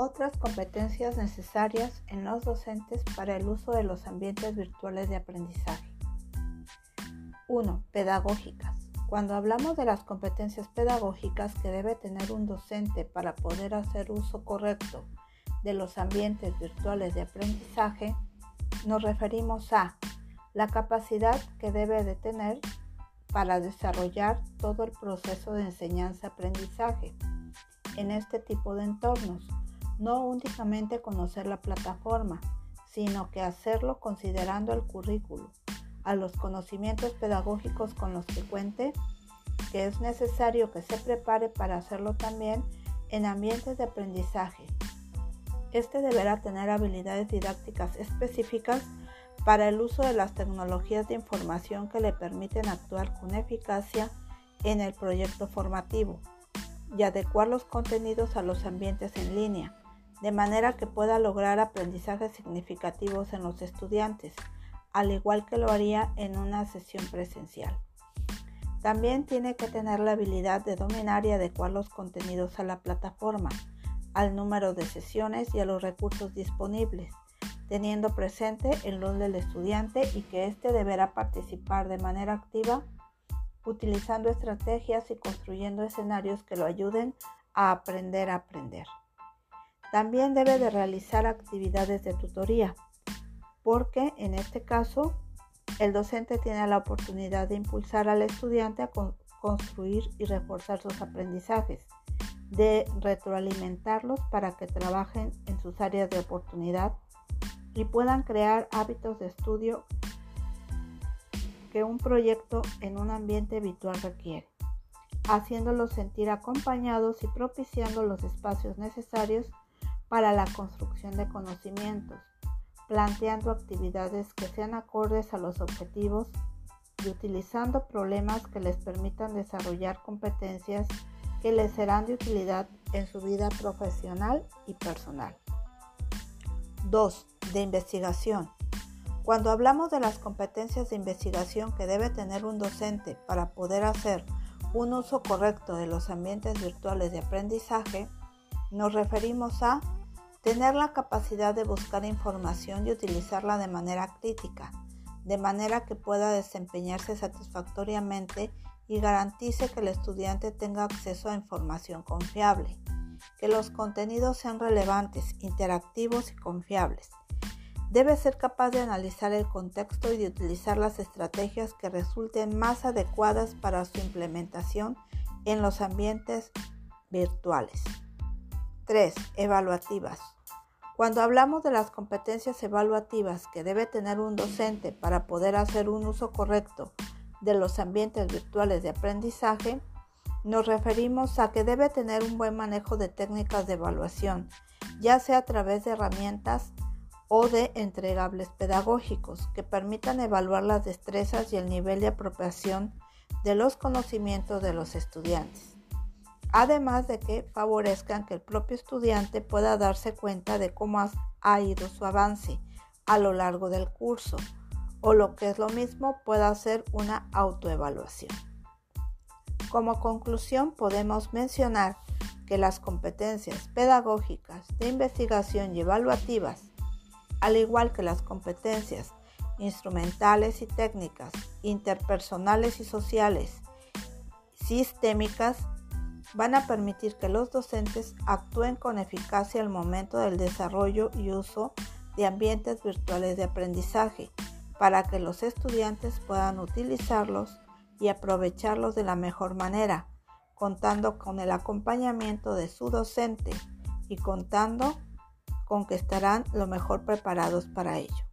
Otras competencias necesarias en los docentes para el uso de los ambientes virtuales de aprendizaje. 1. Pedagógicas. Cuando hablamos de las competencias pedagógicas que debe tener un docente para poder hacer uso correcto de los ambientes virtuales de aprendizaje, nos referimos a la capacidad que debe de tener para desarrollar todo el proceso de enseñanza-aprendizaje en este tipo de entornos no únicamente conocer la plataforma, sino que hacerlo considerando el currículo, a los conocimientos pedagógicos con los que cuente, que es necesario que se prepare para hacerlo también en ambientes de aprendizaje. Este deberá tener habilidades didácticas específicas para el uso de las tecnologías de información que le permiten actuar con eficacia en el proyecto formativo y adecuar los contenidos a los ambientes en línea de manera que pueda lograr aprendizajes significativos en los estudiantes, al igual que lo haría en una sesión presencial. También tiene que tener la habilidad de dominar y adecuar los contenidos a la plataforma, al número de sesiones y a los recursos disponibles, teniendo presente el rol del estudiante y que éste deberá participar de manera activa utilizando estrategias y construyendo escenarios que lo ayuden a aprender a aprender. También debe de realizar actividades de tutoría, porque en este caso el docente tiene la oportunidad de impulsar al estudiante a construir y reforzar sus aprendizajes, de retroalimentarlos para que trabajen en sus áreas de oportunidad y puedan crear hábitos de estudio que un proyecto en un ambiente virtual requiere, haciéndolos sentir acompañados y propiciando los espacios necesarios para la construcción de conocimientos, planteando actividades que sean acordes a los objetivos y utilizando problemas que les permitan desarrollar competencias que les serán de utilidad en su vida profesional y personal. 2. De investigación. Cuando hablamos de las competencias de investigación que debe tener un docente para poder hacer un uso correcto de los ambientes virtuales de aprendizaje, nos referimos a Tener la capacidad de buscar información y utilizarla de manera crítica, de manera que pueda desempeñarse satisfactoriamente y garantice que el estudiante tenga acceso a información confiable, que los contenidos sean relevantes, interactivos y confiables. Debe ser capaz de analizar el contexto y de utilizar las estrategias que resulten más adecuadas para su implementación en los ambientes virtuales. 3. Evaluativas. Cuando hablamos de las competencias evaluativas que debe tener un docente para poder hacer un uso correcto de los ambientes virtuales de aprendizaje, nos referimos a que debe tener un buen manejo de técnicas de evaluación, ya sea a través de herramientas o de entregables pedagógicos que permitan evaluar las destrezas y el nivel de apropiación de los conocimientos de los estudiantes además de que favorezcan que el propio estudiante pueda darse cuenta de cómo ha ido su avance a lo largo del curso o lo que es lo mismo pueda hacer una autoevaluación. Como conclusión podemos mencionar que las competencias pedagógicas de investigación y evaluativas, al igual que las competencias instrumentales y técnicas, interpersonales y sociales, sistémicas, van a permitir que los docentes actúen con eficacia al momento del desarrollo y uso de ambientes virtuales de aprendizaje para que los estudiantes puedan utilizarlos y aprovecharlos de la mejor manera, contando con el acompañamiento de su docente y contando con que estarán lo mejor preparados para ello.